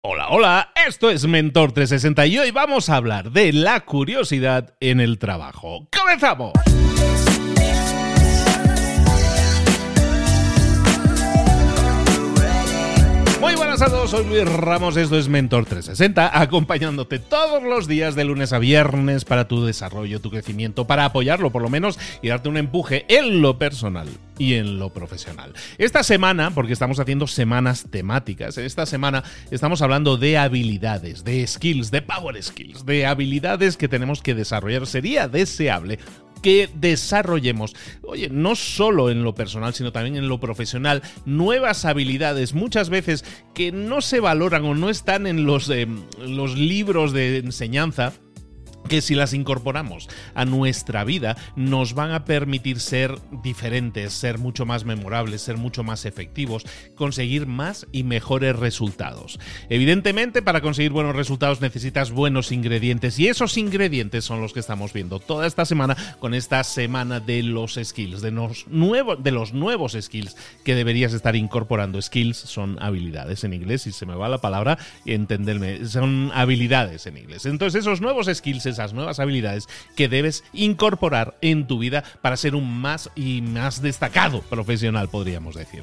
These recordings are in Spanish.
Hola, hola, esto es Mentor 360 y hoy vamos a hablar de la curiosidad en el trabajo. ¡Comenzamos! Buenas a todos, soy Luis Ramos, esto es Mentor 360, acompañándote todos los días de lunes a viernes para tu desarrollo, tu crecimiento, para apoyarlo por lo menos y darte un empuje en lo personal y en lo profesional. Esta semana, porque estamos haciendo semanas temáticas, esta semana estamos hablando de habilidades, de skills, de power skills, de habilidades que tenemos que desarrollar. Sería deseable que desarrollemos, oye, no solo en lo personal, sino también en lo profesional, nuevas habilidades, muchas veces que no se valoran o no están en los, eh, los libros de enseñanza que si las incorporamos a nuestra vida nos van a permitir ser diferentes, ser mucho más memorables, ser mucho más efectivos, conseguir más y mejores resultados. Evidentemente, para conseguir buenos resultados necesitas buenos ingredientes y esos ingredientes son los que estamos viendo toda esta semana con esta semana de los skills, de los, nuevos, de los nuevos skills que deberías estar incorporando. Skills son habilidades en inglés, si se me va la palabra, entenderme, son habilidades en inglés. Entonces, esos nuevos skills esas nuevas habilidades que debes incorporar en tu vida para ser un más y más destacado profesional, podríamos decir.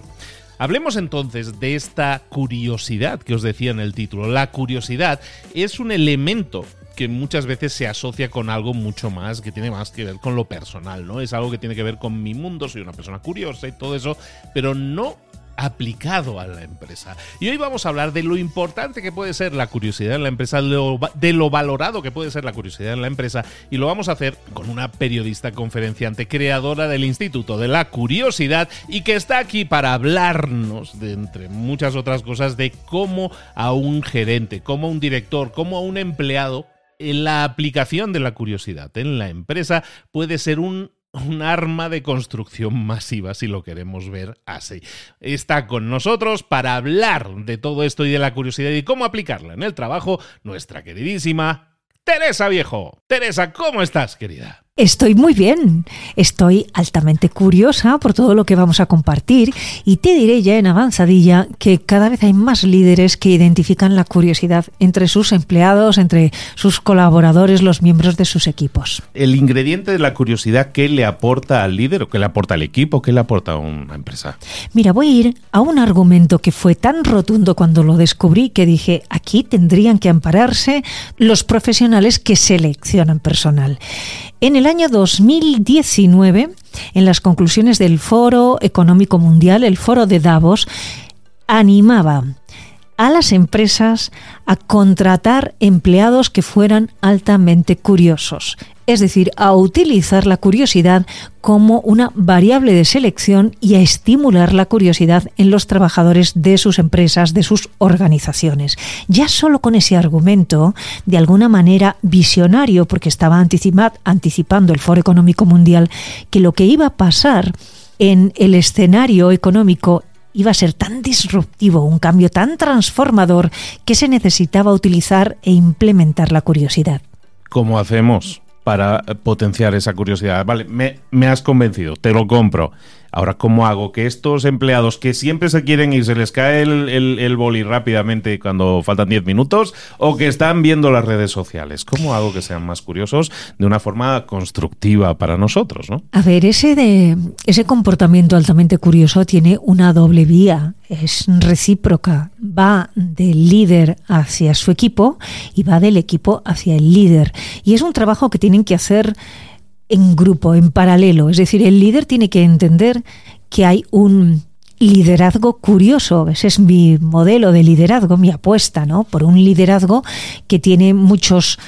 Hablemos entonces de esta curiosidad que os decía en el título. La curiosidad es un elemento que muchas veces se asocia con algo mucho más, que tiene más que ver con lo personal, ¿no? Es algo que tiene que ver con mi mundo, soy una persona curiosa y todo eso, pero no aplicado a la empresa. Y hoy vamos a hablar de lo importante que puede ser la curiosidad en la empresa, de lo valorado que puede ser la curiosidad en la empresa, y lo vamos a hacer con una periodista conferenciante, creadora del Instituto de la Curiosidad, y que está aquí para hablarnos, de entre muchas otras cosas, de cómo a un gerente, cómo a un director, cómo a un empleado, la aplicación de la curiosidad en la empresa puede ser un un arma de construcción masiva, si lo queremos ver así. Está con nosotros para hablar de todo esto y de la curiosidad y cómo aplicarla en el trabajo nuestra queridísima Teresa Viejo. Teresa, ¿cómo estás, querida? Estoy muy bien, estoy altamente curiosa por todo lo que vamos a compartir y te diré ya en avanzadilla que cada vez hay más líderes que identifican la curiosidad entre sus empleados, entre sus colaboradores, los miembros de sus equipos. El ingrediente de la curiosidad, ¿qué le aporta al líder o qué le aporta al equipo, qué le aporta a una empresa? Mira, voy a ir a un argumento que fue tan rotundo cuando lo descubrí que dije, aquí tendrían que ampararse los profesionales que seleccionan personal. En el año 2019, en las conclusiones del Foro Económico Mundial, el Foro de Davos, animaba a las empresas a contratar empleados que fueran altamente curiosos, es decir, a utilizar la curiosidad como una variable de selección y a estimular la curiosidad en los trabajadores de sus empresas, de sus organizaciones. Ya solo con ese argumento, de alguna manera visionario, porque estaba anticipando el Foro Económico Mundial, que lo que iba a pasar en el escenario económico iba a ser tan disruptivo, un cambio tan transformador, que se necesitaba utilizar e implementar la curiosidad. ¿Cómo hacemos para potenciar esa curiosidad? Vale, me, me has convencido, te lo compro. Ahora, ¿cómo hago que estos empleados que siempre se quieren ir, se les cae el, el, boli rápidamente cuando faltan 10 minutos o que están viendo las redes sociales? ¿Cómo hago que sean más curiosos de una forma constructiva para nosotros? ¿no? A ver, ese, de, ese comportamiento altamente curioso tiene una doble vía, es recíproca. Va del líder hacia su equipo y va del equipo hacia el líder. Y es un trabajo que tienen que hacer en grupo, en paralelo. Es decir, el líder tiene que entender que hay un liderazgo curioso. Ese es mi modelo de liderazgo, mi apuesta, ¿no? Por un liderazgo que tiene muchos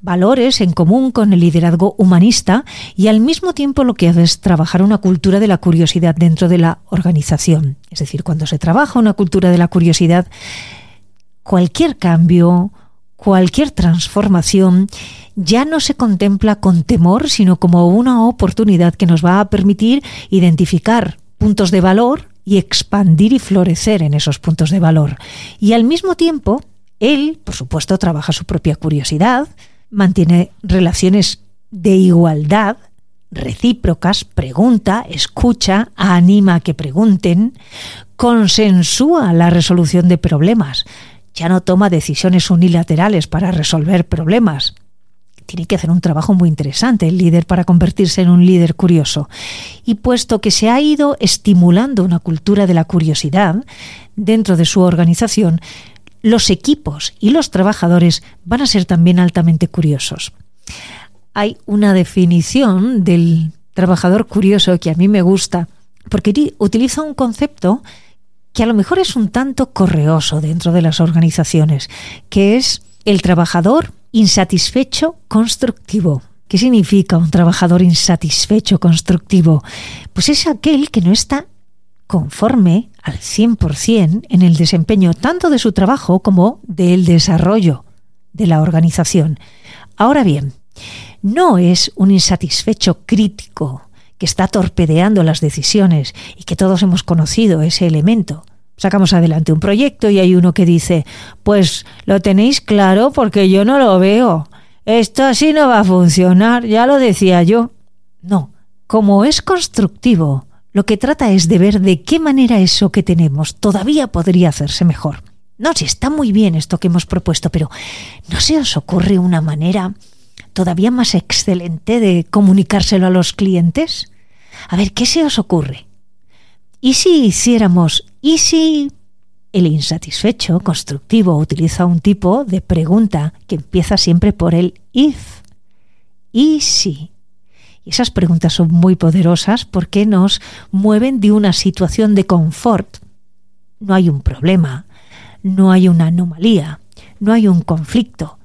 valores en común con el liderazgo humanista y al mismo tiempo lo que hace es trabajar una cultura de la curiosidad dentro de la organización. Es decir, cuando se trabaja una cultura de la curiosidad, cualquier cambio, cualquier transformación ya no se contempla con temor, sino como una oportunidad que nos va a permitir identificar puntos de valor y expandir y florecer en esos puntos de valor. Y al mismo tiempo, él, por supuesto, trabaja su propia curiosidad, mantiene relaciones de igualdad, recíprocas, pregunta, escucha, anima a que pregunten, consensúa la resolución de problemas, ya no toma decisiones unilaterales para resolver problemas. Tiene que hacer un trabajo muy interesante el líder para convertirse en un líder curioso. Y puesto que se ha ido estimulando una cultura de la curiosidad dentro de su organización, los equipos y los trabajadores van a ser también altamente curiosos. Hay una definición del trabajador curioso que a mí me gusta, porque utiliza un concepto que a lo mejor es un tanto correoso dentro de las organizaciones, que es el trabajador insatisfecho constructivo. ¿Qué significa un trabajador insatisfecho constructivo? Pues es aquel que no está conforme al 100% en el desempeño tanto de su trabajo como del desarrollo de la organización. Ahora bien, no es un insatisfecho crítico que está torpedeando las decisiones y que todos hemos conocido ese elemento. Sacamos adelante un proyecto y hay uno que dice, pues lo tenéis claro porque yo no lo veo. Esto así no va a funcionar, ya lo decía yo. No, como es constructivo, lo que trata es de ver de qué manera eso que tenemos todavía podría hacerse mejor. No, si está muy bien esto que hemos propuesto, pero ¿no se os ocurre una manera todavía más excelente de comunicárselo a los clientes? A ver, ¿qué se os ocurre? ¿Y si hiciéramos, y si el insatisfecho constructivo utiliza un tipo de pregunta que empieza siempre por el if? ¿Y si? Y esas preguntas son muy poderosas porque nos mueven de una situación de confort. No hay un problema, no hay una anomalía, no hay un conflicto,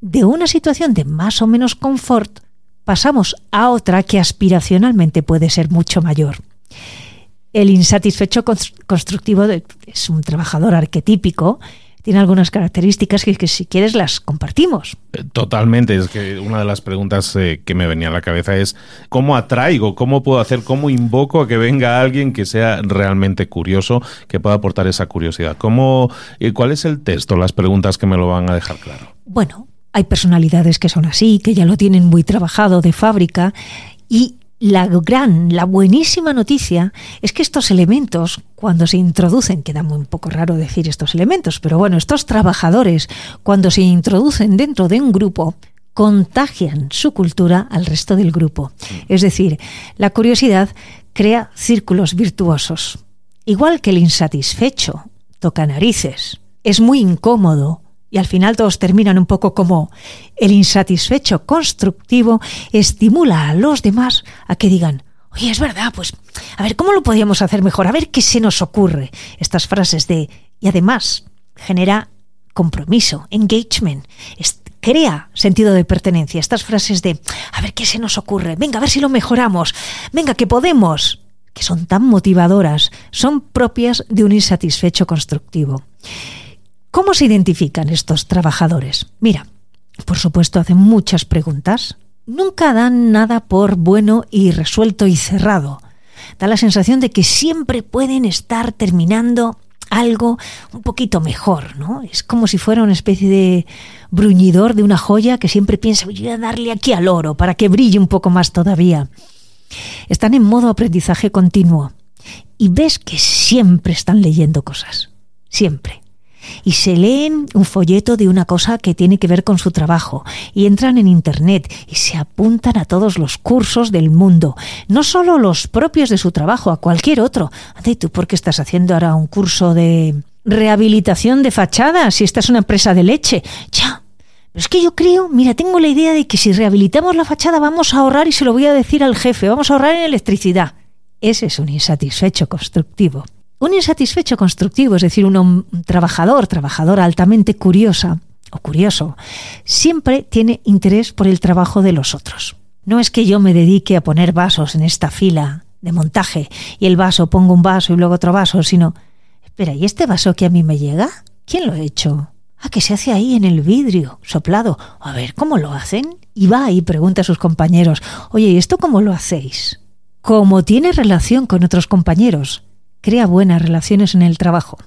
de una situación de más o menos confort pasamos a otra que aspiracionalmente puede ser mucho mayor. El insatisfecho constructivo es un trabajador arquetípico, tiene algunas características que, si quieres las compartimos. Eh, totalmente, es que una de las preguntas eh, que me venía a la cabeza es cómo atraigo, cómo puedo hacer, cómo invoco a que venga alguien que sea realmente curioso, que pueda aportar esa curiosidad. ¿Cómo, eh, ¿Cuál es el texto, las preguntas que me lo van a dejar claro? Bueno, hay personalidades que son así, que ya lo tienen muy trabajado de fábrica y la gran, la buenísima noticia es que estos elementos, cuando se introducen, queda muy un poco raro decir estos elementos, pero bueno, estos trabajadores, cuando se introducen dentro de un grupo, contagian su cultura al resto del grupo. Es decir, la curiosidad crea círculos virtuosos. Igual que el insatisfecho toca narices. Es muy incómodo y al final todos terminan un poco como el insatisfecho constructivo estimula a los demás a que digan, oye, es verdad, pues a ver, ¿cómo lo podríamos hacer mejor? A ver qué se nos ocurre. Estas frases de, y además genera compromiso, engagement, crea sentido de pertenencia. Estas frases de, a ver qué se nos ocurre, venga, a ver si lo mejoramos, venga, que podemos, que son tan motivadoras, son propias de un insatisfecho constructivo. ¿Cómo se identifican estos trabajadores? Mira, por supuesto hacen muchas preguntas. Nunca dan nada por bueno y resuelto y cerrado. Da la sensación de que siempre pueden estar terminando algo un poquito mejor, ¿no? Es como si fuera una especie de bruñidor de una joya que siempre piensa, voy a darle aquí al oro para que brille un poco más todavía. Están en modo aprendizaje continuo y ves que siempre están leyendo cosas, siempre y se leen un folleto de una cosa que tiene que ver con su trabajo y entran en Internet y se apuntan a todos los cursos del mundo, no solo los propios de su trabajo, a cualquier otro. ¿Y tú por qué estás haciendo ahora un curso de rehabilitación de fachadas si esta es una empresa de leche? Ya, pero es que yo creo, mira, tengo la idea de que si rehabilitamos la fachada vamos a ahorrar y se lo voy a decir al jefe, vamos a ahorrar en electricidad. Ese es un insatisfecho constructivo. Un insatisfecho constructivo, es decir, un, trabajador, trabajadora altamente curiosa o curioso, siempre tiene interés por el trabajo de los otros. No es que yo me dedique a poner vasos en esta fila de montaje y el vaso pongo un vaso y luego otro vaso, sino, espera, ¿y este vaso que a mí me llega? ¿Quién lo ha hecho? Ah, que se hace ahí en el vidrio, soplado. A ver, ¿cómo lo hacen? Y va y pregunta a sus compañeros, oye, ¿y esto cómo lo hacéis? Como tiene relación con otros compañeros, crea buenas relaciones en el trabajo.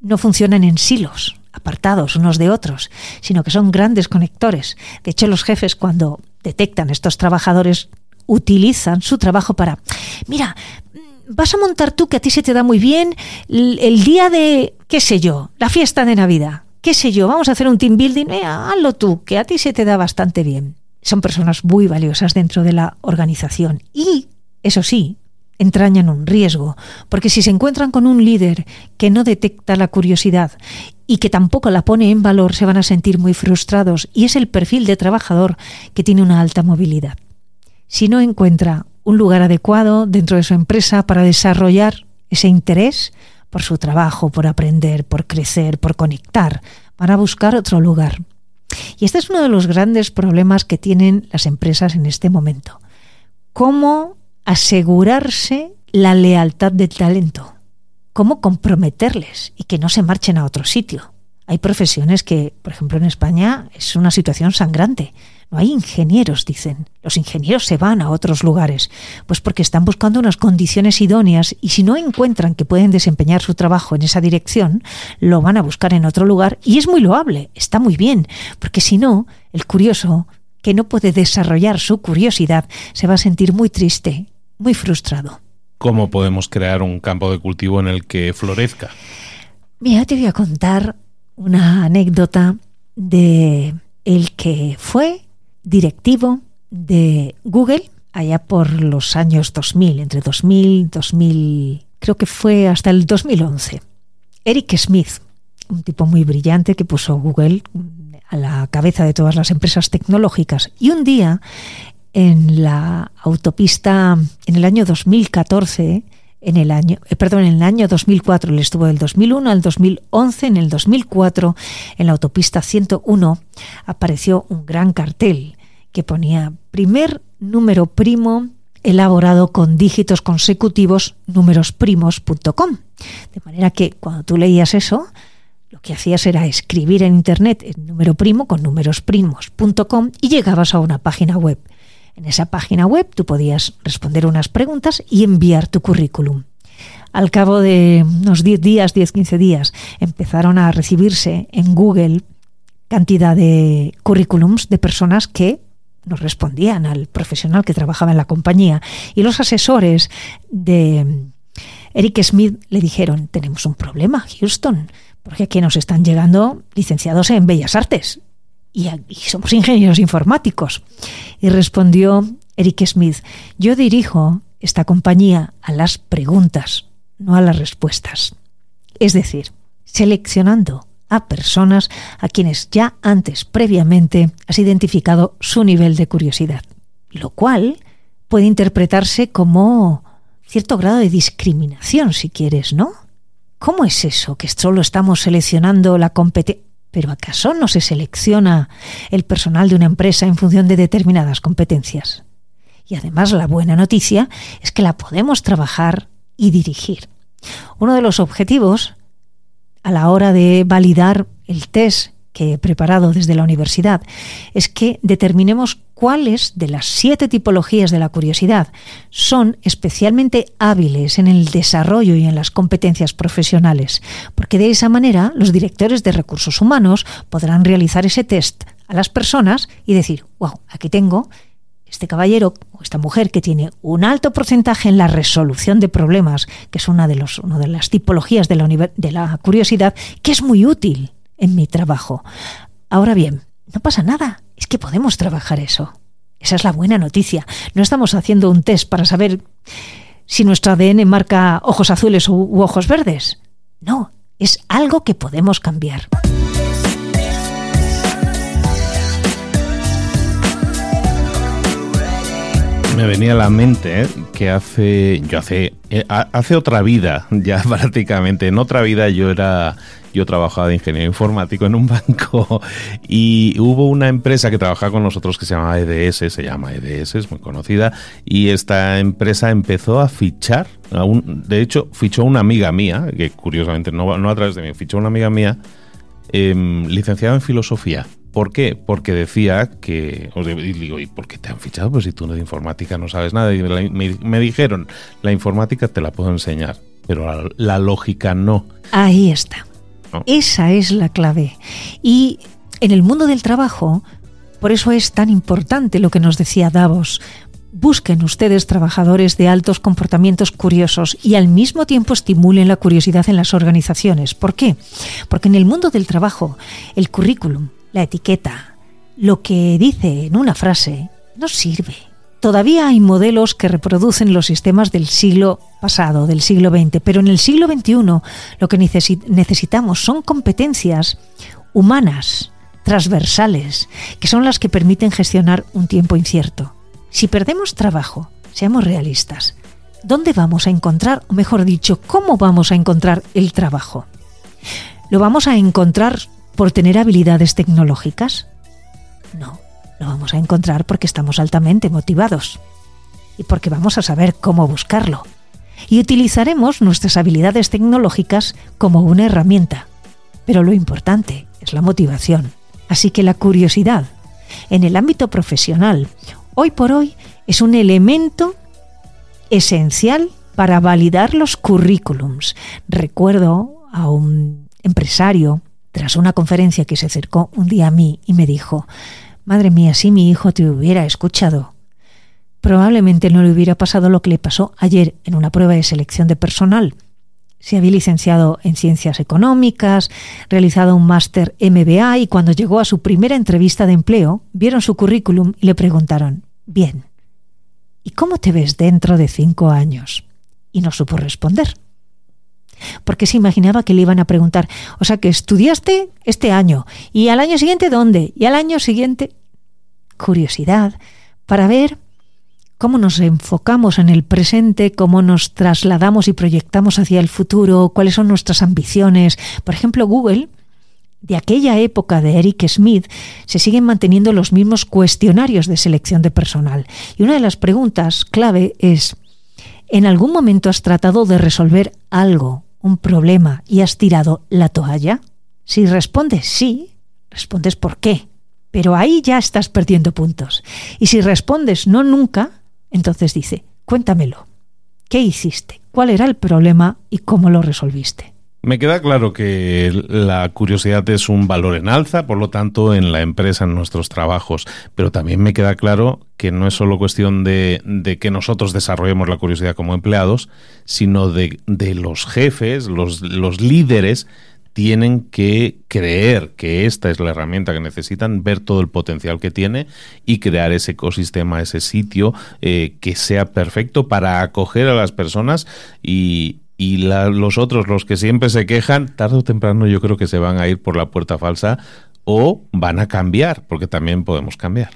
No funcionan en silos, apartados unos de otros, sino que son grandes conectores. De hecho, los jefes cuando detectan estos trabajadores utilizan su trabajo para, mira, vas a montar tú que a ti se te da muy bien el, día de, qué sé yo, la fiesta de Navidad. qué sé yo, vamos a hacer un team building, eh, hazlo tú, que a ti se te da bastante bien. Son personas muy valiosas dentro de la organización y, eso sí, entrañan un riesgo, porque si se encuentran con un líder que no detecta la curiosidad y que tampoco la pone en valor, se van a sentir muy frustrados y es el perfil de trabajador que tiene una alta movilidad. Si no encuentra un lugar adecuado dentro de su empresa para desarrollar ese interés por su trabajo, por aprender, por crecer, por conectar, van a buscar otro lugar. Y este es uno de los grandes problemas que tienen las empresas en este momento. ¿Cómo asegurarse la lealtad del talento? ¿Cómo comprometerles y que no se marchen a otro sitio? Hay profesiones que, por ejemplo, en España es una situación sangrante. No hay ingenieros, dicen. Los ingenieros se van a otros lugares, pues porque están buscando unas condiciones idóneas y si no encuentran que pueden desempeñar su trabajo en esa dirección, lo van a buscar en otro lugar y es muy loable, está muy bien, porque si no, el curioso, que no puede desarrollar su curiosidad, se va a sentir muy triste, muy frustrado. ¿Cómo podemos crear un campo de cultivo en el que florezca? Mira, te voy a contar una anécdota de el que fue directivo de Google allá por los años 2000, entre 2000, 2000, creo que fue hasta el 2011. Eric Smith, un tipo muy brillante que puso Google a la cabeza de todas las empresas tecnológicas. Y un día, en la autopista, en el año 2014, en el año, eh, perdón, en el año 2004, él estuvo del 2001 al 2011, en el 2004, en la autopista 101, apareció un gran cartel que ponía primer número primo elaborado con dígitos consecutivos númerosprimos.com. De manera que cuando tú leías eso, lo que hacías era escribir en internet el número primo con númerosprimos.com y llegabas a una página web. En esa página web tú podías responder unas preguntas y enviar tu currículum. Al cabo de unos 10 días, 10-15 días, empezaron a recibirse en Google cantidad de currículums de personas que nos respondían al profesional que trabajaba en la compañía y los asesores de Eric Smith le dijeron, tenemos un problema, Houston, porque aquí nos están llegando licenciados en Bellas Artes y, somos ingenieros informáticos. Y respondió Eric Smith, yo dirijo esta compañía a las preguntas, no a las respuestas. Es decir, seleccionando a personas a quienes ya antes, previamente, has identificado su nivel de curiosidad, lo cual puede interpretarse como cierto grado de discriminación, si quieres, ¿no? ¿Cómo es eso que solo estamos seleccionando la competencia? ¿Pero acaso no se selecciona el personal de una empresa en función de determinadas competencias? Y además la buena noticia es que la podemos trabajar y dirigir. Uno de los objetivos a la hora de validar el test que he preparado desde la universidad es que determinemos cuáles de las siete tipologías de la curiosidad son especialmente hábiles en el desarrollo y en las competencias profesionales, porque de esa manera los directores de recursos humanos podrán realizar ese test a las personas y decir, wow, aquí tengo este caballero o esta mujer que tiene un alto porcentaje en la resolución de problemas, que es una de, los, las tipologías de la curiosidad, que es muy útil en mi trabajo. Ahora bien, no pasa nada, es que podemos trabajar eso. Esa es la buena noticia. No estamos haciendo un test para saber si nuestro ADN marca ojos azules u ojos verdes. No, es algo que podemos cambiar. Me venía a la mente ¿eh? que hace, yo hace, eh, hace otra vida, ya prácticamente, en otra vida yo era yo trabajaba de ingeniero informático en un banco y hubo una empresa que trabajaba con nosotros que se llamaba EDS, se llama EDS, es muy conocida, y esta empresa empezó a fichar, de hecho fichó una amiga mía, que curiosamente no, no a través de mí, fichó una amiga mía, em, licenciada en filosofía. ¿Por qué? Porque decía que. Os digo, ¿y por qué te han fichado? Pues si tú de informática no sabes nada. Y me, dijeron, la informática te la puedo enseñar, pero la lógica no. Ahí está. Esa es la clave. Y en el mundo del trabajo, por eso es tan importante lo que nos decía Davos, Busquen ustedes trabajadores de altos comportamientos curiosos y al mismo tiempo estimulen la curiosidad en las organizaciones. ¿Por qué? Porque en el mundo del trabajo, el currículum, la etiqueta, lo que dice en una frase, no sirve. Todavía hay modelos que reproducen los sistemas del siglo pasado, del siglo XX, pero en el siglo XXI lo que necesitamos son competencias humanas, transversales, que son las que permiten gestionar un tiempo incierto. Si perdemos trabajo, seamos realistas, ¿dónde vamos a encontrar, o mejor dicho, cómo vamos a encontrar el trabajo? ¿Lo vamos a encontrar por tener habilidades tecnológicas? No, lo vamos a encontrar porque estamos altamente motivados y porque vamos a saber cómo buscarlo. Y utilizaremos nuestras habilidades tecnológicas como una herramienta. Pero lo importante es la motivación. Así que la curiosidad en el ámbito profesional hoy por hoy es un elemento esencial para validar los currículums. Recuerdo a un empresario tras una conferencia que se acercó un día a mí y me dijo, Madre mía, si mi hijo te hubiera escuchado, probablemente no le hubiera pasado lo que le pasó ayer en una prueba de selección de personal. Se había licenciado en ciencias económicas, realizado un máster MBA y cuando llegó a su primera entrevista de empleo, vieron su currículum y le preguntaron, Bien. ¿Y cómo te ves dentro de cinco años? Y no supo responder. Porque se imaginaba que le iban a preguntar, o sea, que estudiaste este año, y al año siguiente dónde, y al año siguiente... Curiosidad, para ver cómo nos enfocamos en el presente, cómo nos trasladamos y proyectamos hacia el futuro, cuáles son nuestras ambiciones. Por ejemplo, Google de aquella época de Eric Smith se siguen manteniendo los mismos cuestionarios de selección de personal. Y una de las preguntas clave es, ¿en algún momento has tratado de resolver algo, un problema, y has tirado la toalla? Si respondes sí, respondes por qué. Pero ahí ya estás perdiendo puntos. Y si respondes no nunca, entonces dice, cuéntamelo. ¿Qué hiciste? ¿Cuál era el problema y cómo lo resolviste? Me queda claro que la curiosidad es un valor en alza, por lo tanto, en la empresa, en nuestros trabajos, pero también me queda claro que no es solo cuestión de, que nosotros desarrollemos la curiosidad como empleados, sino de, los jefes, los, los líderes, tienen que creer que esta es la herramienta que necesitan, ver todo el potencial que tiene y crear ese ecosistema, ese sitio eh, que sea perfecto para acoger a las personas y, y los otros, los que siempre se quejan, tarde o temprano yo creo que se van a ir por la puerta falsa o van a cambiar, porque también podemos cambiar.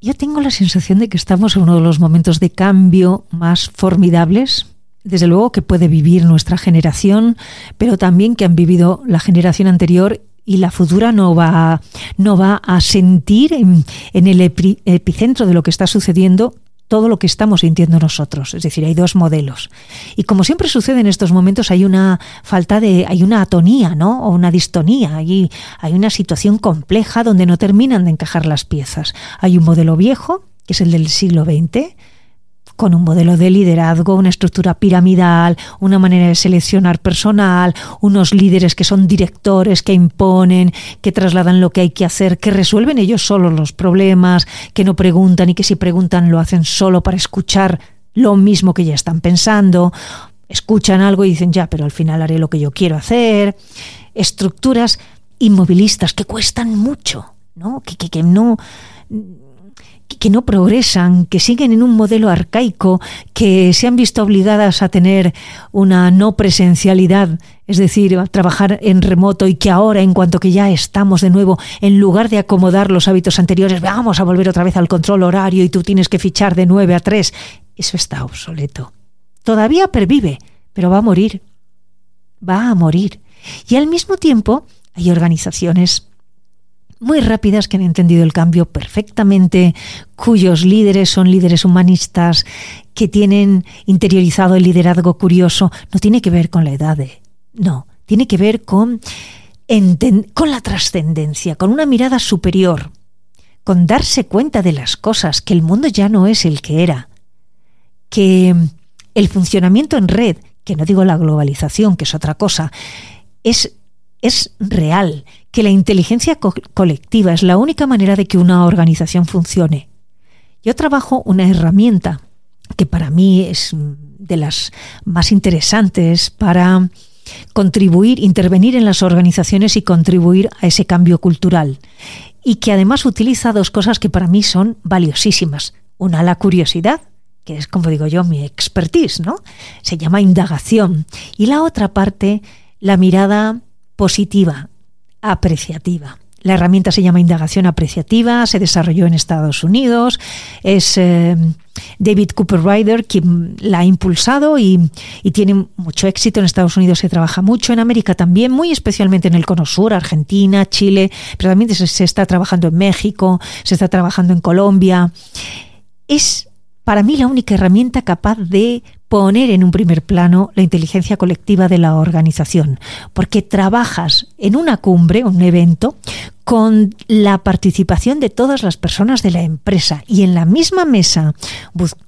Yo tengo la sensación de que estamos en uno de los momentos de cambio más formidables, desde luego que puede vivir nuestra generación, pero también que han vivido la generación anterior y la futura no va, no va a sentir en, en el epicentro de lo que está sucediendo todo lo que estamos sintiendo nosotros. Es decir, hay dos modelos. Y como siempre sucede en estos momentos, hay una falta de, hay una atonía, ¿no? O una distonía. Hay, hay una situación compleja donde no terminan de encajar las piezas. Hay un modelo viejo, que es el del siglo XX, con un modelo de liderazgo, una estructura piramidal, una manera de seleccionar personal, unos líderes que son directores, que imponen, que trasladan lo que hay que hacer, que resuelven ellos solos los problemas, que no preguntan y que si preguntan lo hacen solo para escuchar lo mismo que ya están pensando, escuchan algo y dicen ya, pero al final haré lo que yo quiero hacer, estructuras inmovilistas que cuestan mucho, ¿no? Que, que, que no que no progresan, que siguen en un modelo arcaico, que se han visto obligadas a tener una no presencialidad, es decir, a trabajar en remoto y que ahora, en cuanto que ya estamos de nuevo, en lugar de acomodar los hábitos anteriores, vamos a volver otra vez al control horario y tú tienes que fichar de 9 a 3, eso está obsoleto. Todavía pervive, pero va a morir. Va a morir. Y al mismo tiempo hay organizaciones muy rápidas que han entendido el cambio perfectamente, cuyos líderes son líderes humanistas, que tienen interiorizado el liderazgo curioso, no tiene que ver con la edad, no, tiene que ver con, con la trascendencia, con una mirada superior, con darse cuenta de las cosas, que el mundo ya no es el que era, que el funcionamiento en red, que no digo la globalización, que es otra cosa, es, es real, que la inteligencia colectiva es la única manera de que una organización funcione. Yo trabajo una herramienta que para mí es de las más interesantes para contribuir, intervenir en las organizaciones y contribuir a ese cambio cultural. Y que además utiliza dos cosas que para mí son valiosísimas. Una, la curiosidad, que es como digo yo, mi expertise, ¿no? Se llama indagación. Y la otra parte, la mirada positiva, apreciativa. La herramienta se llama indagación apreciativa, se desarrolló en Estados Unidos, es eh, David Cooper Ryder quien la ha impulsado y, tiene mucho éxito. En Estados Unidos se trabaja mucho, en América también, muy especialmente en el Cono Sur, Argentina, Chile, pero también se, se está trabajando en México, se está trabajando en Colombia. Es para mí la única herramienta capaz de poner en un primer plano la inteligencia colectiva de la organización, porque trabajas en una cumbre, un evento, con la participación de todas las personas de la empresa y en la misma mesa,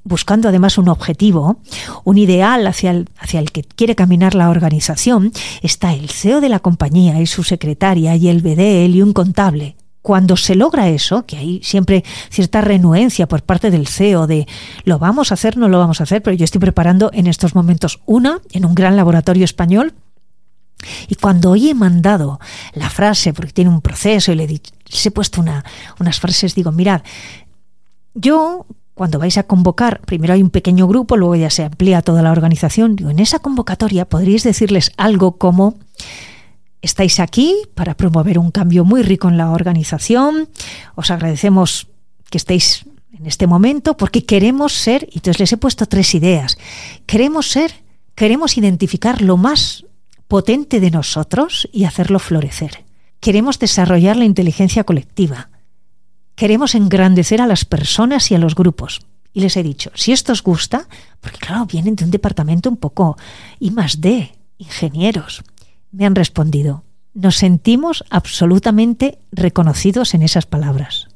buscando además un objetivo, un ideal hacia el, hacia el que quiere caminar la organización, está el CEO de la compañía y su secretaria y el BDL y un contable cuando se logra eso, que hay siempre cierta renuencia por parte del CEO de lo vamos a hacer, no lo vamos a hacer, pero yo estoy preparando en estos momentos una en un gran laboratorio español. Y cuando hoy he mandado la frase, porque tiene un proceso y le he, he puesto una, unas frases, digo, mirad, yo cuando vais a convocar, primero hay un pequeño grupo, luego ya se amplía toda la organización, digo, en esa convocatoria podríais decirles algo como estáis aquí para promover un cambio muy rico en la organización. Os agradecemos que estéis en este momento porque queremos ser, y entonces les he puesto tres ideas, queremos ser, queremos identificar lo más potente de nosotros y hacerlo florecer. Queremos desarrollar la inteligencia colectiva. Queremos engrandecer a las personas y a los grupos. Y les he dicho, si esto os gusta, porque claro, vienen de un departamento un poco I más D, ingenieros, me han respondido, nos sentimos absolutamente reconocidos en esas palabras.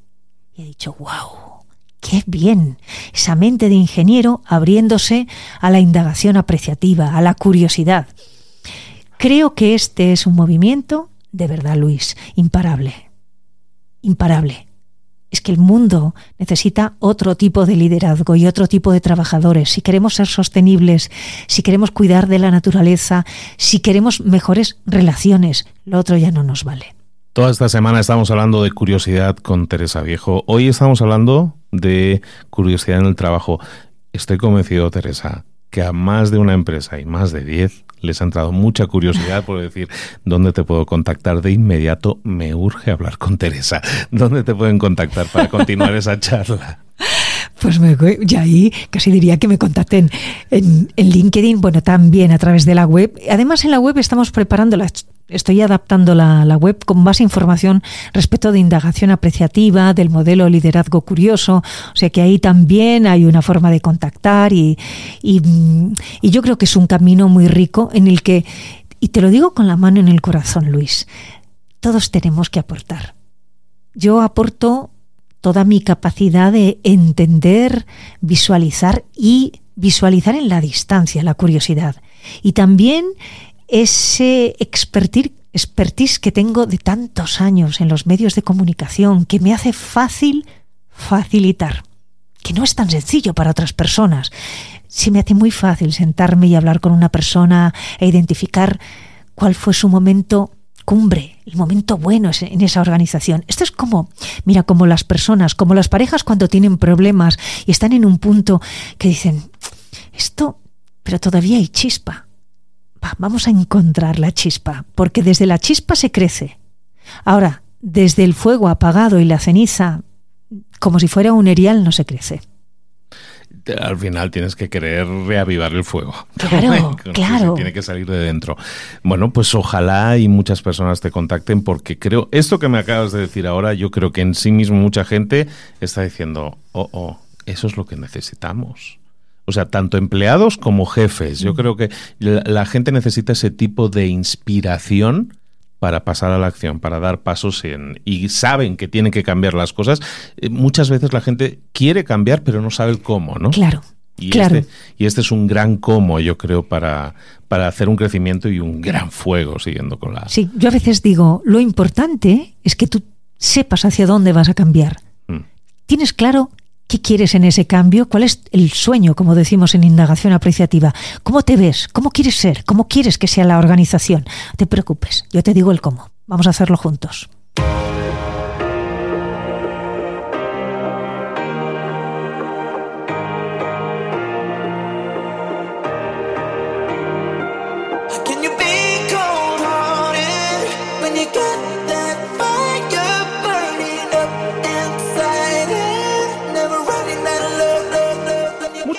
Y he dicho, wow, qué bien, esa mente de ingeniero abriéndose a la indagación apreciativa, a la curiosidad. Creo que este es un movimiento, de verdad, Luis, imparable. Imparable es que el mundo necesita otro tipo de liderazgo y otro tipo de trabajadores. Si queremos ser sostenibles, si queremos cuidar de la naturaleza, si queremos mejores relaciones, lo otro ya no nos vale. Toda esta semana estamos hablando de curiosidad con Teresa Viejo. Hoy estamos hablando de curiosidad en el trabajo. Estoy convencido, Teresa, que a más de una empresa y más de diez les ha entrado mucha curiosidad por decir, ¿dónde te puedo contactar de inmediato? Me urge hablar con Teresa. ¿Dónde te pueden contactar para continuar esa charla? Pues me, ya ahí casi diría que me contacten en, en, LinkedIn, bueno, también a través de la web. Además, en la web estamos preparando las estoy adaptando la, web con más información respecto de indagación apreciativa, del modelo liderazgo curioso. O sea que ahí también hay una forma de contactar y, y, y yo creo que es un camino muy rico en el que, y te lo digo con la mano en el corazón, Luis, todos tenemos que aportar. Yo aporto toda mi capacidad de entender, visualizar y visualizar en la distancia la curiosidad. Y también ese expertise, que tengo de tantos años en los medios de comunicación, que me hace fácil facilitar, que no es tan sencillo para otras personas. Sí me hace muy fácil sentarme y hablar con una persona e identificar cuál fue su momento cumbre, el momento bueno en esa organización. Esto es como, mira, como las personas, como las parejas cuando tienen problemas y están en un punto que dicen, esto, pero todavía hay chispa vamos a encontrar la chispa, porque desde la chispa se crece. Ahora, desde el fuego apagado y la ceniza, como si fuera un erial, no se crece. Al final tienes que querer reavivar el fuego. Claro, claro. Tiene que salir de dentro. Bueno, pues ojalá y muchas personas te contacten porque creo, esto que me acabas de decir ahora, yo creo que en sí mismo mucha gente está diciendo, oh, oh, eso es lo que necesitamos. O sea, tanto empleados como jefes. Yo mm. creo que la, gente necesita ese tipo de inspiración para pasar a la acción, para dar pasos en, y saben que tienen que cambiar las cosas. Eh, muchas veces la gente quiere cambiar, pero no sabe el cómo, ¿no? Claro. Y, claro. Este, y este es un gran cómo, yo creo, para, para hacer un crecimiento y un gran fuego siguiendo con la... Sí, yo a veces digo, lo importante es que tú sepas hacia dónde vas a cambiar. Mm. Tienes claro ¿Qué quieres en ese cambio? ¿Cuál es el sueño, como decimos en indagación apreciativa? ¿Cómo te ves? ¿Cómo quieres ser? ¿Cómo quieres que sea la organización? No te preocupes, yo te digo el cómo. Vamos a hacerlo juntos.